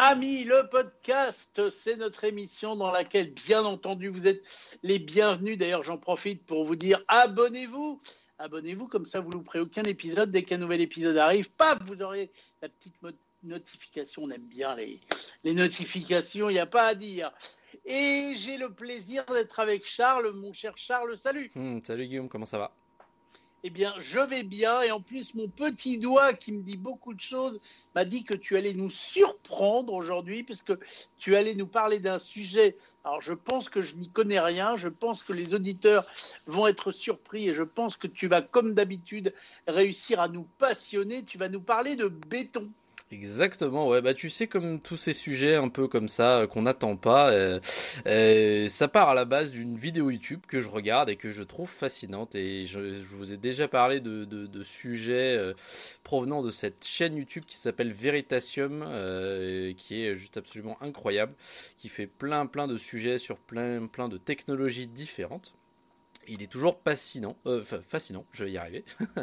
Amis, le podcast, c'est notre émission dans laquelle, bien entendu, vous êtes les bienvenus. D'ailleurs, j'en profite pour vous dire abonnez-vous. Abonnez-vous, comme ça, vous ne aucun épisode. Dès qu'un nouvel épisode arrive, paf, vous aurez la petite notification. On aime bien les, les notifications, il n'y a pas à dire. Et j'ai le plaisir d'être avec Charles, mon cher Charles. Salut. Hmm, salut Guillaume, comment ça va? Eh bien, je vais bien. Et en plus, mon petit doigt qui me dit beaucoup de choses m'a dit que tu allais nous surprendre aujourd'hui, puisque tu allais nous parler d'un sujet. Alors, je pense que je n'y connais rien. Je pense que les auditeurs vont être surpris et je pense que tu vas, comme d'habitude, réussir à nous passionner. Tu vas nous parler de béton. Exactement, ouais, bah tu sais comme tous ces sujets un peu comme ça euh, qu'on n'attend pas, euh, euh, ça part à la base d'une vidéo YouTube que je regarde et que je trouve fascinante. Et je, vous ai déjà parlé de, de, sujets provenant de cette chaîne YouTube qui s'appelle Veritasium, qui est juste absolument incroyable, qui fait plein plein de sujets sur plein plein de technologies différentes il est toujours fascinant, euh, fascinant, je vais y arriver.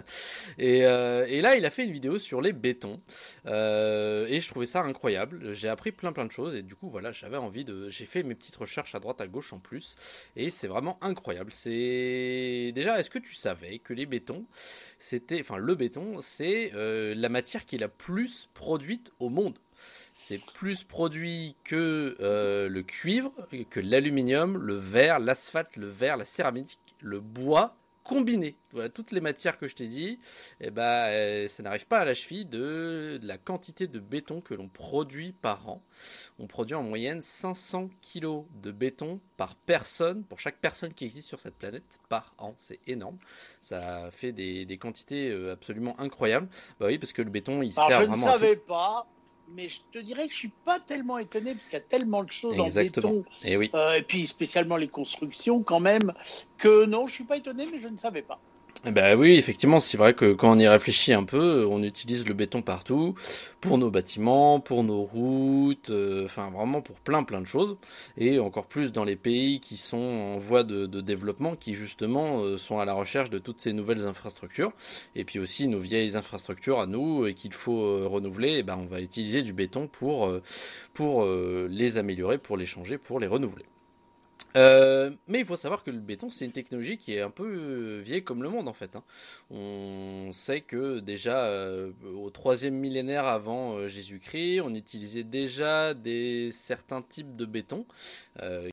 Euh, et, là, il a fait une vidéo sur les bétons, euh, et je trouvais ça incroyable. J'ai appris plein plein de choses, et du coup, voilà, j'avais envie de, j'ai fait mes petites recherches à droite à gauche en plus, et c'est vraiment incroyable. C'est déjà, est-ce que tu savais que les bétons, c'était, enfin, le béton, c'est la matière qui est la plus produite au monde? C'est plus produit que le cuivre, que l'aluminium, le verre, l'asphalte, le verre, la céramique, le bois combiné. Voilà, toutes les matières que je t'ai dit, eh ben, euh, ça n'arrive pas à la cheville de, la quantité de béton que l'on produit par an. On produit en moyenne 500 kg de béton par personne, pour chaque personne qui existe sur cette planète, par an. C'est énorme. Ça fait des, quantités euh, absolument incroyables. Bah oui, parce que le béton, il sert vraiment. Je ne savais pas mais je te dirais que je suis pas tellement étonné parce qu'il y a tellement de choses en béton et, eh oui. Euh, et puis spécialement les constructions quand même que non, je suis pas étonné, mais je ne savais pas. Ben oui, effectivement, c'est vrai que quand on y réfléchit un peu, on utilise le béton partout, pour nos bâtiments, pour nos routes, euh, enfin vraiment pour plein plein de choses, et encore plus dans les pays qui sont en voie de, développement, qui justement euh, sont à la recherche de toutes ces nouvelles infrastructures, et puis aussi nos vieilles infrastructures à nous et qu'il faut euh, renouveler, et ben on va utiliser du béton pour pour les améliorer, pour les changer, pour les renouveler. Euh, mais il faut savoir que le béton, c'est une technologie qui est un peu euh, vieille comme le monde en fait. Hein. On sait que déjà euh, au troisième millénaire avant Jésus-Christ, on utilisait déjà des certains types de béton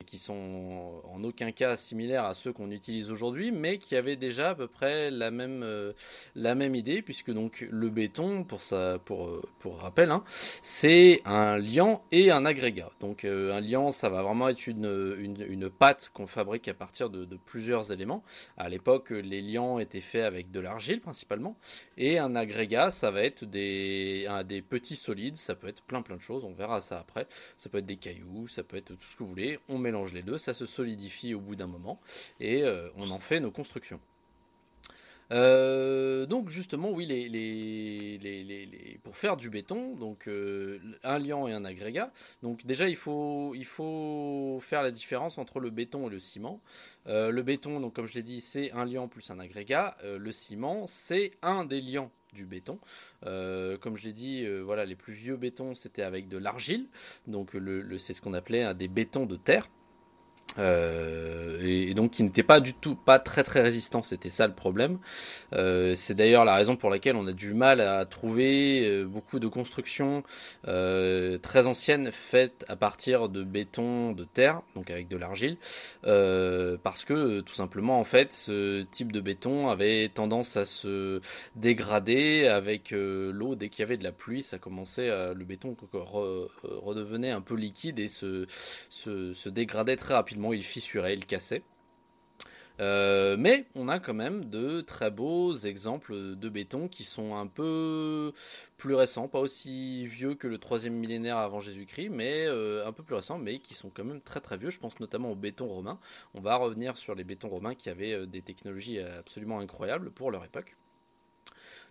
qui sont en aucun cas similaires à ceux qu'on utilise aujourd'hui, mais qui avaient déjà à peu près la même la même idée, puisque donc le béton, pour ça, pour pour rappel, hein, c'est un liant et un agrégat. Donc un liant, ça va vraiment être une, une, une pâte qu'on fabrique à partir de, plusieurs éléments. À l'époque, les liants étaient faits avec de l'argile principalement. Et un agrégat, ça va être des, petits solides, ça peut être plein plein de choses, on verra ça après. Ça peut être des cailloux, ça peut être tout ce que vous voulez. On mélange les deux, ça se solidifie au bout d'un moment et euh, on en fait nos constructions. Euh, donc justement, oui, pour faire du béton, donc euh, un liant et un agrégat. Donc déjà, il faut, faire la différence entre le béton et le ciment. Euh, le béton, donc comme je l'ai dit, c'est un liant plus un agrégat. le ciment, c'est un des liants du béton. comme je l'ai dit, voilà, les plus vieux bétons, c'était avec de l'argile. Donc c'est ce qu'on appelait des bétons de terre. Euh, et, donc qui n'était pas du tout pas très très résistant. C'était ça le problème. Euh, c'est d'ailleurs la raison pour laquelle on a du mal à trouver euh, beaucoup de constructions euh, très anciennes faites à partir de béton de terre donc avec de l'argile. Euh, parce que tout simplement en fait ce type de béton avait tendance à se dégrader. Avec l'eau dès qu'il y avait de la pluie ça commençait à, le béton redevenait un peu liquide et se, se, se dégradait très rapidement il fissurait, il cassait. Euh, mais on a quand même de très beaux exemples de béton qui sont un peu plus récents, pas aussi vieux que le troisième millénaire avant Jésus-Christ, mais euh, un peu plus récents, mais qui sont quand même très très vieux. Je pense notamment au béton romain. On va revenir sur les bétons romains qui avaient euh, des technologies absolument incroyables pour leur époque.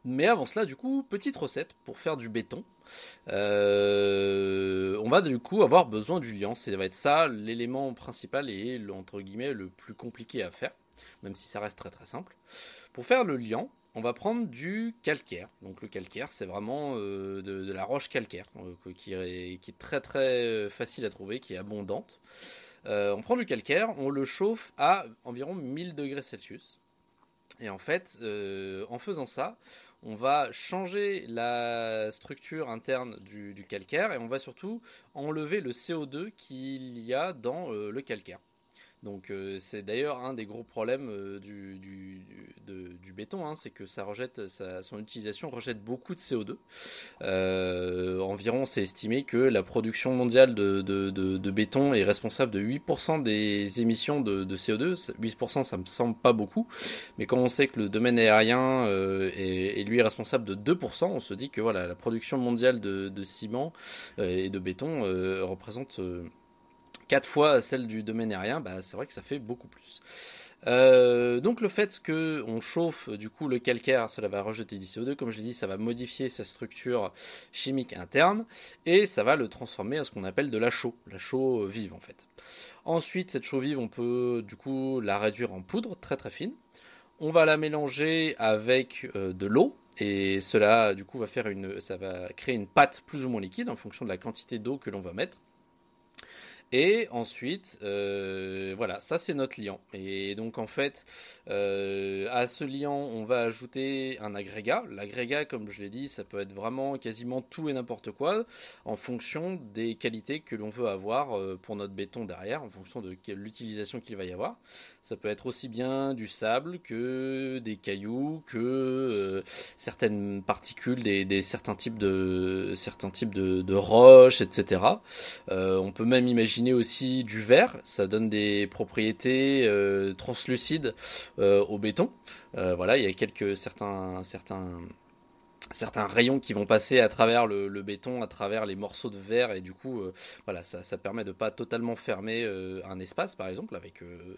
Mais avant cela, du coup, petite recette pour faire du béton. Euh, on va du coup avoir besoin du liant. Ça va être ça l'élément principal et entre guillemets le plus compliqué à faire, même si ça reste très très simple. Pour faire le liant, on va prendre du calcaire. Donc le calcaire, c'est vraiment de, la roche calcaire, qui, est, qui, est, très très facile à trouver, qui est abondante. on prend du calcaire, on le chauffe à environ 1000 degrés Celsius. Et en fait, en faisant ça, on va changer la structure interne du, calcaire et on va surtout enlever le CO2 qu'il y a dans euh, le calcaire. Donc euh, c'est d'ailleurs un des gros problèmes euh, du, du, béton, hein, c'est que ça rejette, son utilisation rejette beaucoup de CO2. Euh, environ, c'est estimé que la production mondiale de, béton est responsable de 8% des émissions de, CO2. 8%, ça me semble pas beaucoup, mais quand on sait que le domaine aérien est, lui responsable de 2%, on se dit que voilà, la production mondiale de, ciment et de béton représente 4 fois celle du domaine aérien, bah, c'est vrai que ça fait beaucoup plus. Euh, donc le fait que on chauffe du coup le calcaire, cela va rejeter du CO2, comme je l'ai dit, ça va modifier sa structure chimique interne et ça va le transformer en ce qu'on appelle de la chaux, la chaux vive en fait. Ensuite, cette chaux vive, on peut du coup la réduire en poudre très très fine. On va la mélanger avec euh, de l'eau et cela du coup va faire une, ça va créer une pâte plus ou moins liquide en fonction de la quantité d'eau que l'on va mettre. Et ensuite, euh, voilà, ça c'est notre liant. Et donc en fait, euh, à ce liant, on va ajouter un agrégat. L'agrégat, comme je l'ai dit, ça peut être vraiment quasiment tout et n'importe quoi en fonction des qualités que l'on veut avoir euh, pour notre béton derrière, en fonction de l'utilisation qu'il va y avoir. Ça peut être aussi bien du sable que des cailloux, que certaines particules, des, certains types de certains types de, de roches, etc. on peut même imaginer aussi du verre, ça donne des propriétés euh, translucides euh, au béton. Euh, voilà, il y a quelques certains certains certains rayons qui vont passer à travers le, béton, à travers les morceaux de verre, et du coup, euh, voilà, ça, permet de pas totalement fermer euh, un espace, par exemple, avec euh,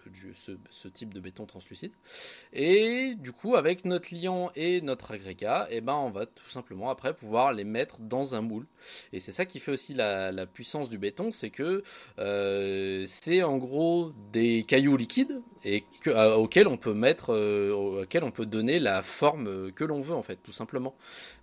ce, type de béton translucide. Et du coup, avec notre liant et notre agrégat, eh ben, on va tout simplement après pouvoir les mettre dans un moule. Et c'est ça qui fait aussi la puissance du béton, c'est que c'est en gros des cailloux liquides et que, auxquels on peut mettre, auxquels on peut donner la forme que l'on veut en fait, tout simplement.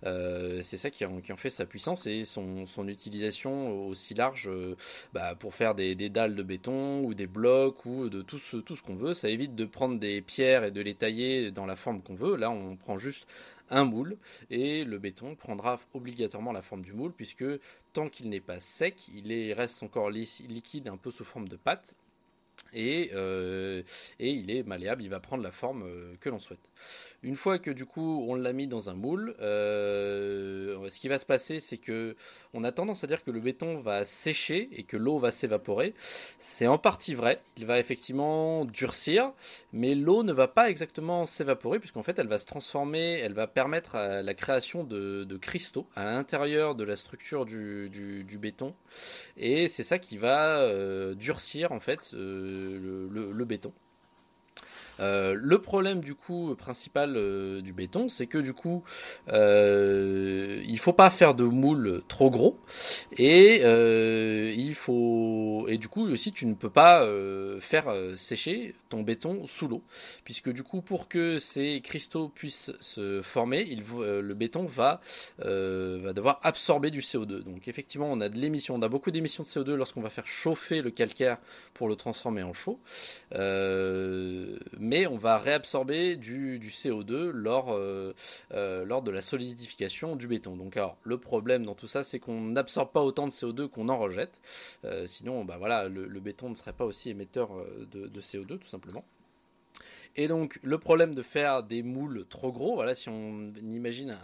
Euh, c'est ça qui en, fait sa puissance et son, utilisation aussi large euh, bah, pour faire des, dalles de béton ou des blocs ou de tout ce qu'on veut. Ça évite de prendre des pierres et de les tailler dans la forme qu'on veut. Là, on prend juste un moule et le béton prendra obligatoirement la forme du moule puisque tant qu'il n'est pas sec, il reste encore liquide un peu sous forme de pâte et, euh, et, il est malléable, il va prendre la forme que l'on souhaite. Une fois que du coup on l'a mis dans un moule, euh, ce qui va se passer, c'est que on a tendance à dire que le béton va sécher et que l'eau va s'évaporer. C'est en partie vrai. Il va effectivement durcir, mais l'eau ne va pas exactement s'évaporer puisqu'en fait elle va se transformer, elle va permettre la création de, cristaux à l'intérieur de la structure du, béton, et c'est ça qui va euh, durcir en fait le béton. Euh, le problème du coup principal euh, du béton, c'est que du coup, euh, il faut pas faire de moule trop gros et il faut et du coup aussi tu ne peux pas faire sécher ton béton sous l'eau puisque du coup pour que ces cristaux puissent se former, le béton va devoir absorber du CO2. Donc effectivement, on a de l'émission, on a beaucoup d'émissions de CO2 lorsqu'on va faire chauffer le calcaire pour le transformer en mais on va réabsorber du, CO2 lors, euh, euh, lors de la solidification du béton. Donc alors, le problème dans tout ça, c'est qu'on n'absorbe pas autant de CO2 qu'on en rejette. Euh, sinon, bah le, béton ne serait pas aussi émetteur de CO2 tout simplement. Et donc, le problème de faire des moules trop gros, voilà, si on imagine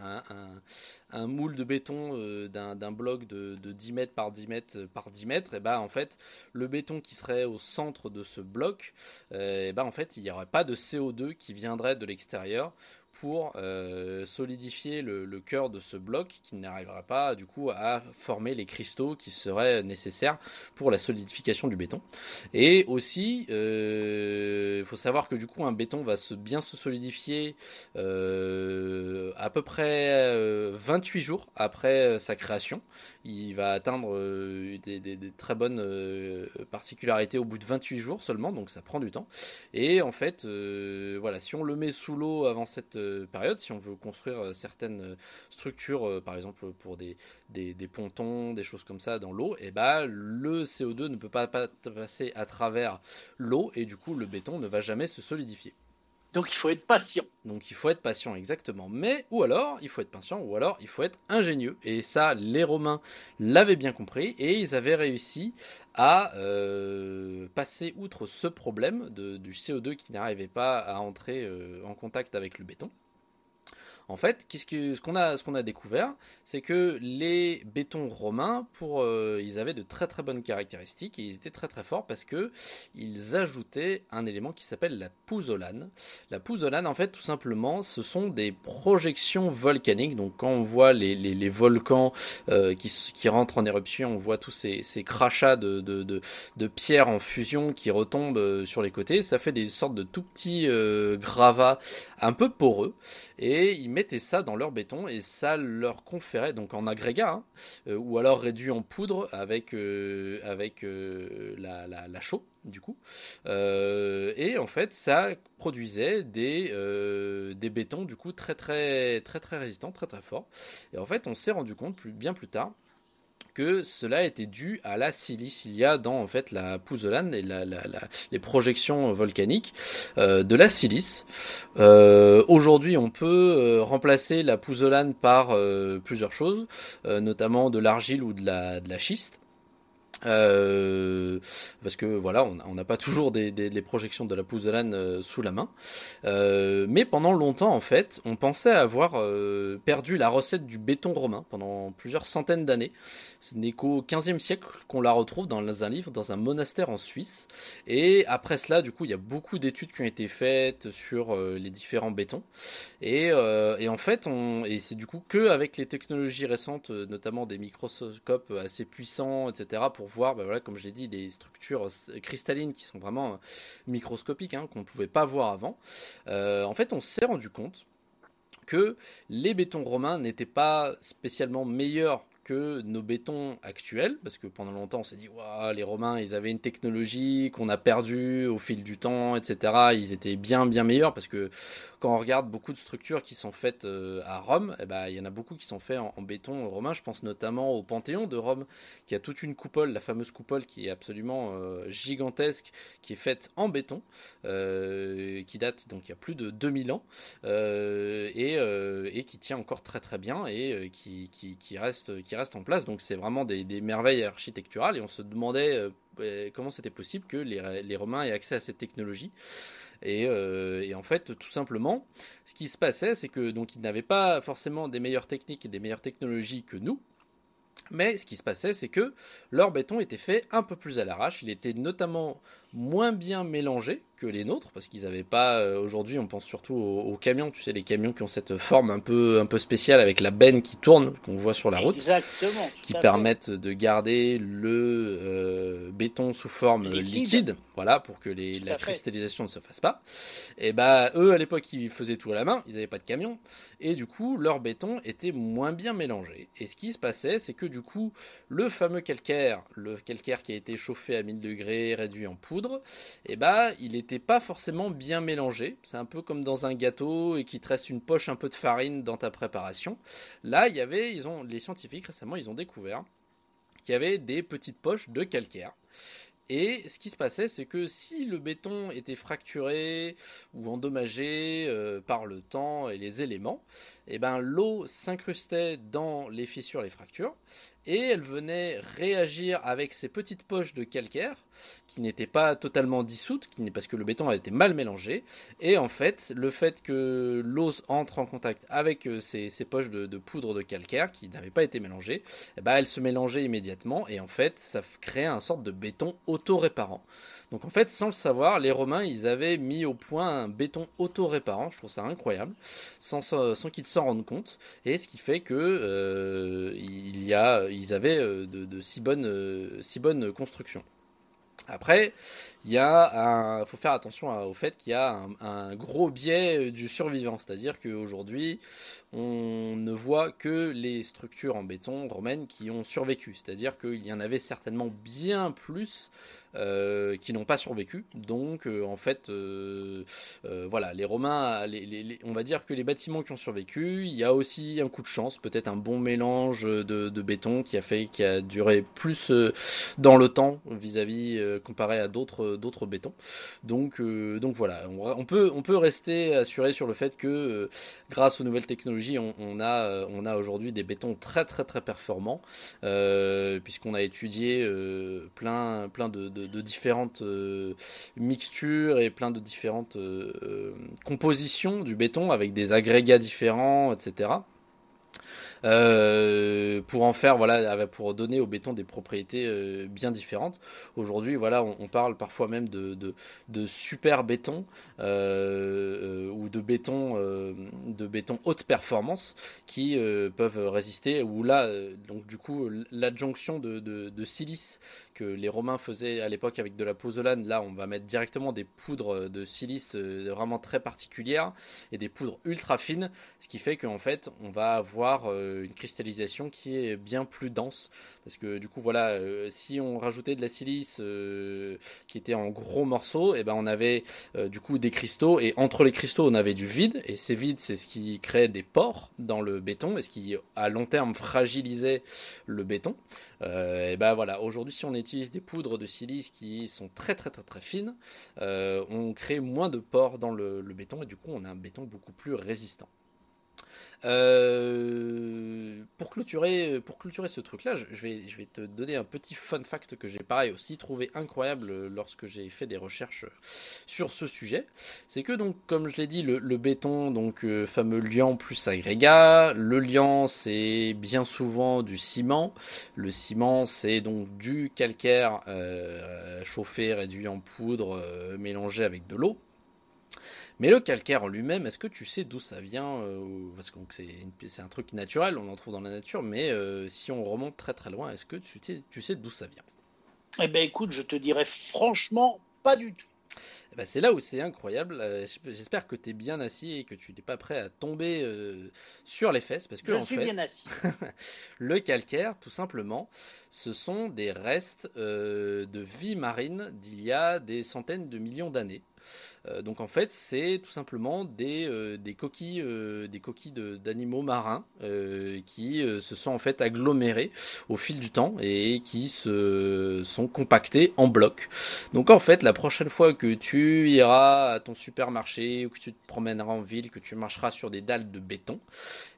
un, moule de béton euh, d'un bloc de, 10 mètres par 10 mètres par 10 mètres, et bah, en fait, le béton qui serait au centre de ce bloc, euh, et bah, en fait, il n'y aurait pas de CO2 qui viendrait de l'extérieur pour euh, solidifier le, cœur de ce bloc qui n'arrivera pas du coup à former les cristaux qui seraient nécessaires pour la solidification du béton. Et aussi, il euh, faut savoir que du coup un béton va se, bien se solidifier euh, à peu près 28 jours après sa création il va atteindre des, très bonnes particularités au bout de 28 jours seulement, donc ça prend du temps. Et en fait, voilà, si on le met sous l'eau avant cette période, si on veut construire certaines structures, par exemple pour des, pontons, des choses comme ça dans l'eau, et eh ben le CO2 ne peut pas passer à travers l'eau et du coup le béton ne va jamais se solidifier. Donc il faut être patient. Donc il faut être patient exactement. Mais ou alors il faut être patient ou alors il faut être ingénieux. Et ça les Romains l'avaient bien compris et ils avaient réussi à euh, passer outre ce problème du CO2 qui n'arrivait pas à entrer euh, en contact avec le béton. En fait, ce qu'on a, découvert, c'est que les bétons romains, euh, ils avaient de très très bonnes caractéristiques et ils étaient très très forts parce que ils ajoutaient un élément qui s'appelle la pouzzolane. La pouzzolane, en fait, tout simplement, ce sont des projections volcaniques. Donc, quand on voit les, volcans euh, qui, rentrent en éruption, on voit tous ces, crachats de, de, pierres en fusion qui retombent euh, sur les côtés. Ça fait des sortes de tout petits gravats un peu poreux et ils mettaient ça dans leur béton et ça leur conférait donc en agrégat hein, euh, ou alors réduit en poudre avec euh, avec euh, la, chaux du coup. Et en fait ça produisait des des bétons du coup très très très très résistants très très forts. Et en fait on s'est rendu compte bien plus tard que cela était dû à la silice. Il y a dans en fait la pouzzolane et la, les projections volcaniques euh, de la silice. Euh, aujourd'hui, on peut euh, remplacer la pouzzolane par plusieurs choses, notamment de l'argile ou de la, de la schiste. Parce que voilà, on n'a pas toujours des, projections de la pouzzolane euh, sous la main. Euh, mais pendant longtemps, en fait, on pensait avoir perdu la recette du béton romain pendant plusieurs centaines d'années. Ce n'est qu'au 15e siècle qu'on la retrouve dans un livre, dans un monastère en Suisse. Et après cela, du coup, il y a beaucoup d'études qui ont été faites sur les différents bétons. Et, en fait, c'est du coup que avec les technologies récentes, notamment des microscopes assez puissants, etc., pour voir, bah comme je l'ai dit, des structures cristallines qui sont vraiment euh, microscopiques, hein, qu'on ne pouvait pas voir avant. Euh, en fait, on s'est rendu compte que les bétons romains n'étaient pas spécialement meilleurs nos bétons actuels, parce que pendant longtemps on s'est dit, les Romains, ils avaient une technologie qu'on a perdue au fil du temps, etc. Ils étaient bien, bien meilleurs, parce que quand on regarde beaucoup de structures qui sont faites euh, à Rome, eh ben, il y en a beaucoup qui sont faites en, béton romain. Je pense notamment au Panthéon de Rome, qui a toute une coupole, la fameuse coupole qui est absolument euh, gigantesque, qui est faite en béton, euh, qui date donc il y a plus de 2000 ans, et, qui tient encore très très bien et qui, reste, reste en place. Donc c'est vraiment des, merveilles architecturales et on se demandait comment c'était possible que les, les Romains aient accès à cette technologie. Euh, et, en fait, tout simplement, ce qui se passait, c'est que donc ils n'avaient pas forcément des meilleures techniques et des meilleures technologies que nous. Mais ce qui se passait, c'est que leur béton était fait un peu plus à l'arrache. Il était notamment moins bien mélangé que les nôtres parce qu'ils n'avaient pas euh, aujourd'hui on pense surtout aux, camions tu sais les camions qui ont cette forme un peu un peu spéciale avec la benne qui tourne qu'on voit sur la route Exactement, qui permettent de garder le euh, béton sous forme liquide. voilà pour que les, la cristallisation ne se fasse pas. Et bah eux à l'époque ils faisaient tout à la main ils n'avaient pas de camion et du coup leur béton était moins bien mélangé. Et ce qui se passait c'est que du coup le fameux calcaire le calcaire qui a été chauffé à 1000 degrés réduit en poudre et eh bah il n'était pas forcément bien mélangé. C'est un peu comme dans un gâteau et qui te reste une poche un peu de farine dans ta préparation. Là, il y avait, ils ont, les scientifiques récemment, ils ont découvert qu'il y avait des petites poches de calcaire. Et ce qui se passait, c'est que si le béton était fracturé ou endommagé euh, par le temps et les éléments, eh ben l'eau s'incrustait dans les fissures, les fractures, et elle venait réagir avec ces petites poches de calcaire qui n'étaient pas totalement dissoutes, qui, parce que le béton a été mal mélangé. Et en fait, le fait que l'eau entre en contact avec euh, ces, poches de, poudre de calcaire qui n'avaient pas été mélangées, eh ben, elle se mélangeait immédiatement et en fait, ça créait un sorte de béton auto-réparant. Donc en fait, sans le savoir, les Romains, ils avaient mis au point un béton auto-réparant. Je trouve ça incroyable, sans, qu'ils s'en rendent compte. Et ce qui fait que euh, il avaient euh, de, si bonnes, si bonnes constructions. Après, il y a faut faire attention au fait qu'il y a un, gros biais du survivant, c'est-à-dire qu'aujourd'hui, on ne voit que les structures en béton romaines qui ont survécu, c'est-à-dire qu'il y en avait certainement bien plus euh, qui n'ont pas survécu. Donc, euh, en fait, euh, voilà, les Romains, on va dire que les bâtiments qui ont survécu, il y a aussi un coup de chance, peut-être un bon mélange de, béton qui a fait, qui a duré plus dans le temps vis-à-vis comparé à d'autres d'autres bétons. Donc, donc voilà, on, peut on peut rester assuré sur le fait que grâce aux nouvelles technologies, on, a on a aujourd'hui des bétons très très très performants puisqu'on a étudié plein plein de différentes euh, mixtures et plein de différentes euh, euh, compositions du béton avec des agrégats différents, etc. Euh, pour en faire, voilà, pour donner au béton des propriétés euh, bien différentes. Aujourd'hui, voilà, on, parle parfois même de, de, super béton euh, ou de béton, de béton haute performance qui peuvent résister. Ou là, donc du coup, l'adjonction de, de, silice les Romains faisaient à l'époque avec de la pozolane, là, on va mettre directement des poudres de silice vraiment très particulières et des poudres ultra fines, ce qui fait qu'en fait, on va avoir euh, une cristallisation qui est bien plus dense. Parce que du coup, voilà, euh, si on rajoutait de la silice euh, qui était en gros morceaux, et eh ben on avait du coup des cristaux et entre les cristaux on avait du vide et ces vides c'est ce qui créait des pores dans le béton et ce qui à long terme fragilisait le béton. Et ben voilà, aujourd'hui si on utilise des poudres de silice qui sont très très très très fines, on crée moins de pores dans le béton et du coup on a un béton beaucoup plus résistant. Euh, pour clôturer, pour clôturer ce truc-là, je vais, je vais te donner un petit fun fact que j'ai pareil aussi trouvé incroyable lorsque j'ai fait des recherches sur ce sujet. C'est que donc, comme je l'ai dit, le, béton, donc euh, fameux liant plus agrégat. Le liant, c'est bien souvent du ciment. Le ciment, c'est donc du calcaire euh, chauffé, réduit en poudre, mélangé avec de l'eau. Mais le calcaire en lui-même, est-ce que tu sais d'où ça vient euh, Parce que c'est un truc naturel, on en trouve dans la nature, mais euh, si on remonte très très loin, est-ce que tu sais, tu sais d'où ça vient? Eh bien écoute, je te dirais franchement pas du tout. Eh ben, c'est là où c'est incroyable. Euh, j'espère que tu es bien assis et que tu n'es pas prêt à tomber sur les fesses. Parce que, je suis bien assis. le calcaire, tout simplement, ce sont des restes de vie marine d'il y a des centaines de millions d'années. Euh, donc en fait, c'est tout simplement des, euh, coquilles, euh, des coquilles d'animaux marins qui se sont en fait agglomérées au fil du temps et qui se sont compactés en blocs. Donc en fait, la prochaine fois que tu iras à ton supermarché ou que tu te promèneras en ville, que tu marcheras sur des dalles de béton,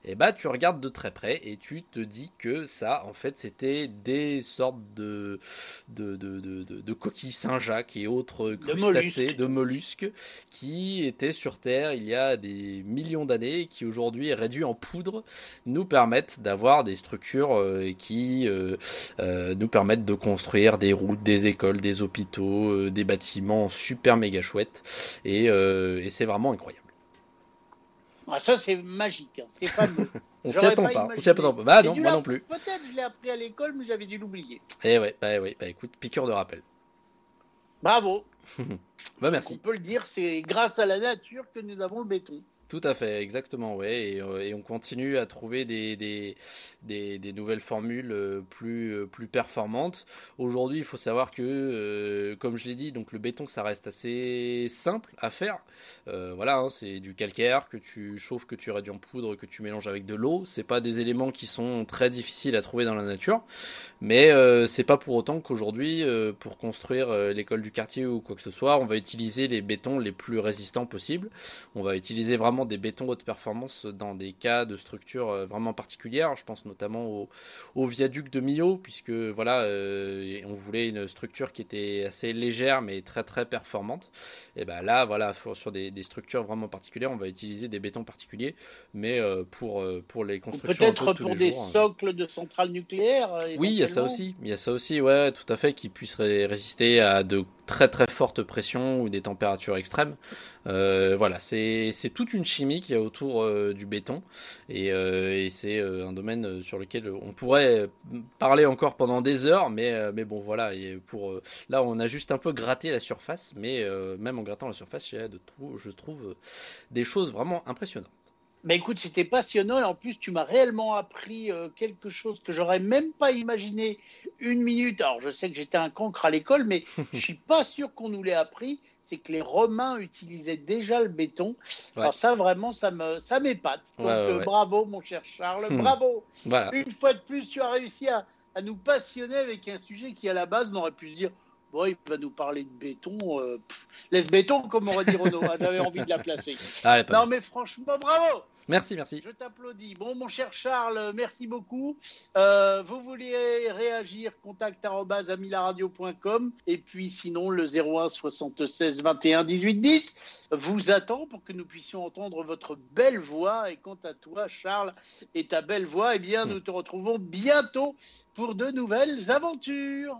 et eh bah ben, tu regardes de très près et tu te dis que ça, en fait, c'était des sortes de, de, de, de, de coquilles Saint-Jacques et autres crustacés, de mollusques, qui étaient sur Terre il y a des millions d'années et qui aujourd'hui, réduits en poudre, nous permettent d'avoir des structures euh, qui euh, euh, nous permettent de construire des routes, des écoles, des hôpitaux, des bâtiments super méga chouettes. Et, et c'est vraiment incroyable. Ah, ça, c'est magique. Hein. C'est fameux. on s'y attend pas. On s'y attend pas. Bah non, moi non plus. Peut-être je l'ai appris à l'école, mais j'avais dû l'oublier. Eh ouais, bah ouais, bah écoute, piqûre de rappel. Bravo. bah merci. on peut le dire, c'est grâce à la nature que nous avons le béton. Tout à fait, exactement, ouais. Et, euh, et, on continue à trouver des, des, des, des nouvelles formules euh, plus, euh, plus performantes. Aujourd'hui, il faut savoir que, comme je l'ai dit, donc le béton, ça reste assez simple à faire. Voilà, hein, c'est du calcaire que tu chauffes, que tu réduis en poudre, que tu mélanges avec de l'eau. C'est pas des éléments qui sont très difficiles à trouver dans la nature, mais c'est pas pour autant qu'aujourd'hui, pour construire l'école du quartier ou quoi que ce soit, on va utiliser les bétons les plus résistants possibles. On va utiliser vraiment des bétons haute performance dans des cas de structure euh, vraiment particulières. Je pense notamment au, viaduc de Millau, puisque voilà, euh, on voulait une structure qui était assez légère mais très très performante. Et ben là, voilà, sur des, structures vraiment particulières, on va utiliser des bétons particuliers, mais euh, pour pour les constructions. Peut-être pour des socles de centrales nucléaires. Oui, il y a ça aussi. Il y a ça aussi, ouais, tout à fait, qui puissent résister à de très très fortes pressions ou des températures extrêmes. voilà, c'est toute une chimie qu'il y a autour du béton. Et, et c'est un domaine sur lequel on pourrait parler encore pendant des heures, mais, mais bon, voilà. Et pour, là, on a juste un peu gratté la surface, mais même en grattant la surface, de je trouve des choses vraiment impressionnantes. Mais écoute, c'était passionnant et en plus, tu m'as réellement appris euh, quelque chose que j'aurais même pas imaginé une minute. Alors, je sais que j'étais un cancre à l'école, mais je suis pas sûr qu'on nous l'ait appris. C'est que les Romains utilisaient déjà le béton. Alors ça, vraiment, ça me, ça m'épate. Donc, euh, bravo, mon cher Charles, bravo. Une fois de plus, tu as réussi à, à, nous passionner avec un sujet qui, à la base, on aurait pu se dire Bon, il va nous parler de béton. Euh, laisse béton, comme aurait dit Renaud. Hein, j'avais envie de la placer. Ah, non, mais franchement, bravo Merci, merci. Je t'applaudis. Bon, mon cher Charles, merci beaucoup. Euh, vous voulez réagir Contact contact.amilaradio.com et puis sinon le 01 76 21 18 10 vous attend pour que nous puissions entendre votre belle voix. Et quant à toi, Charles, et ta belle voix, eh bien, hmm. nous te retrouvons bientôt pour de nouvelles aventures.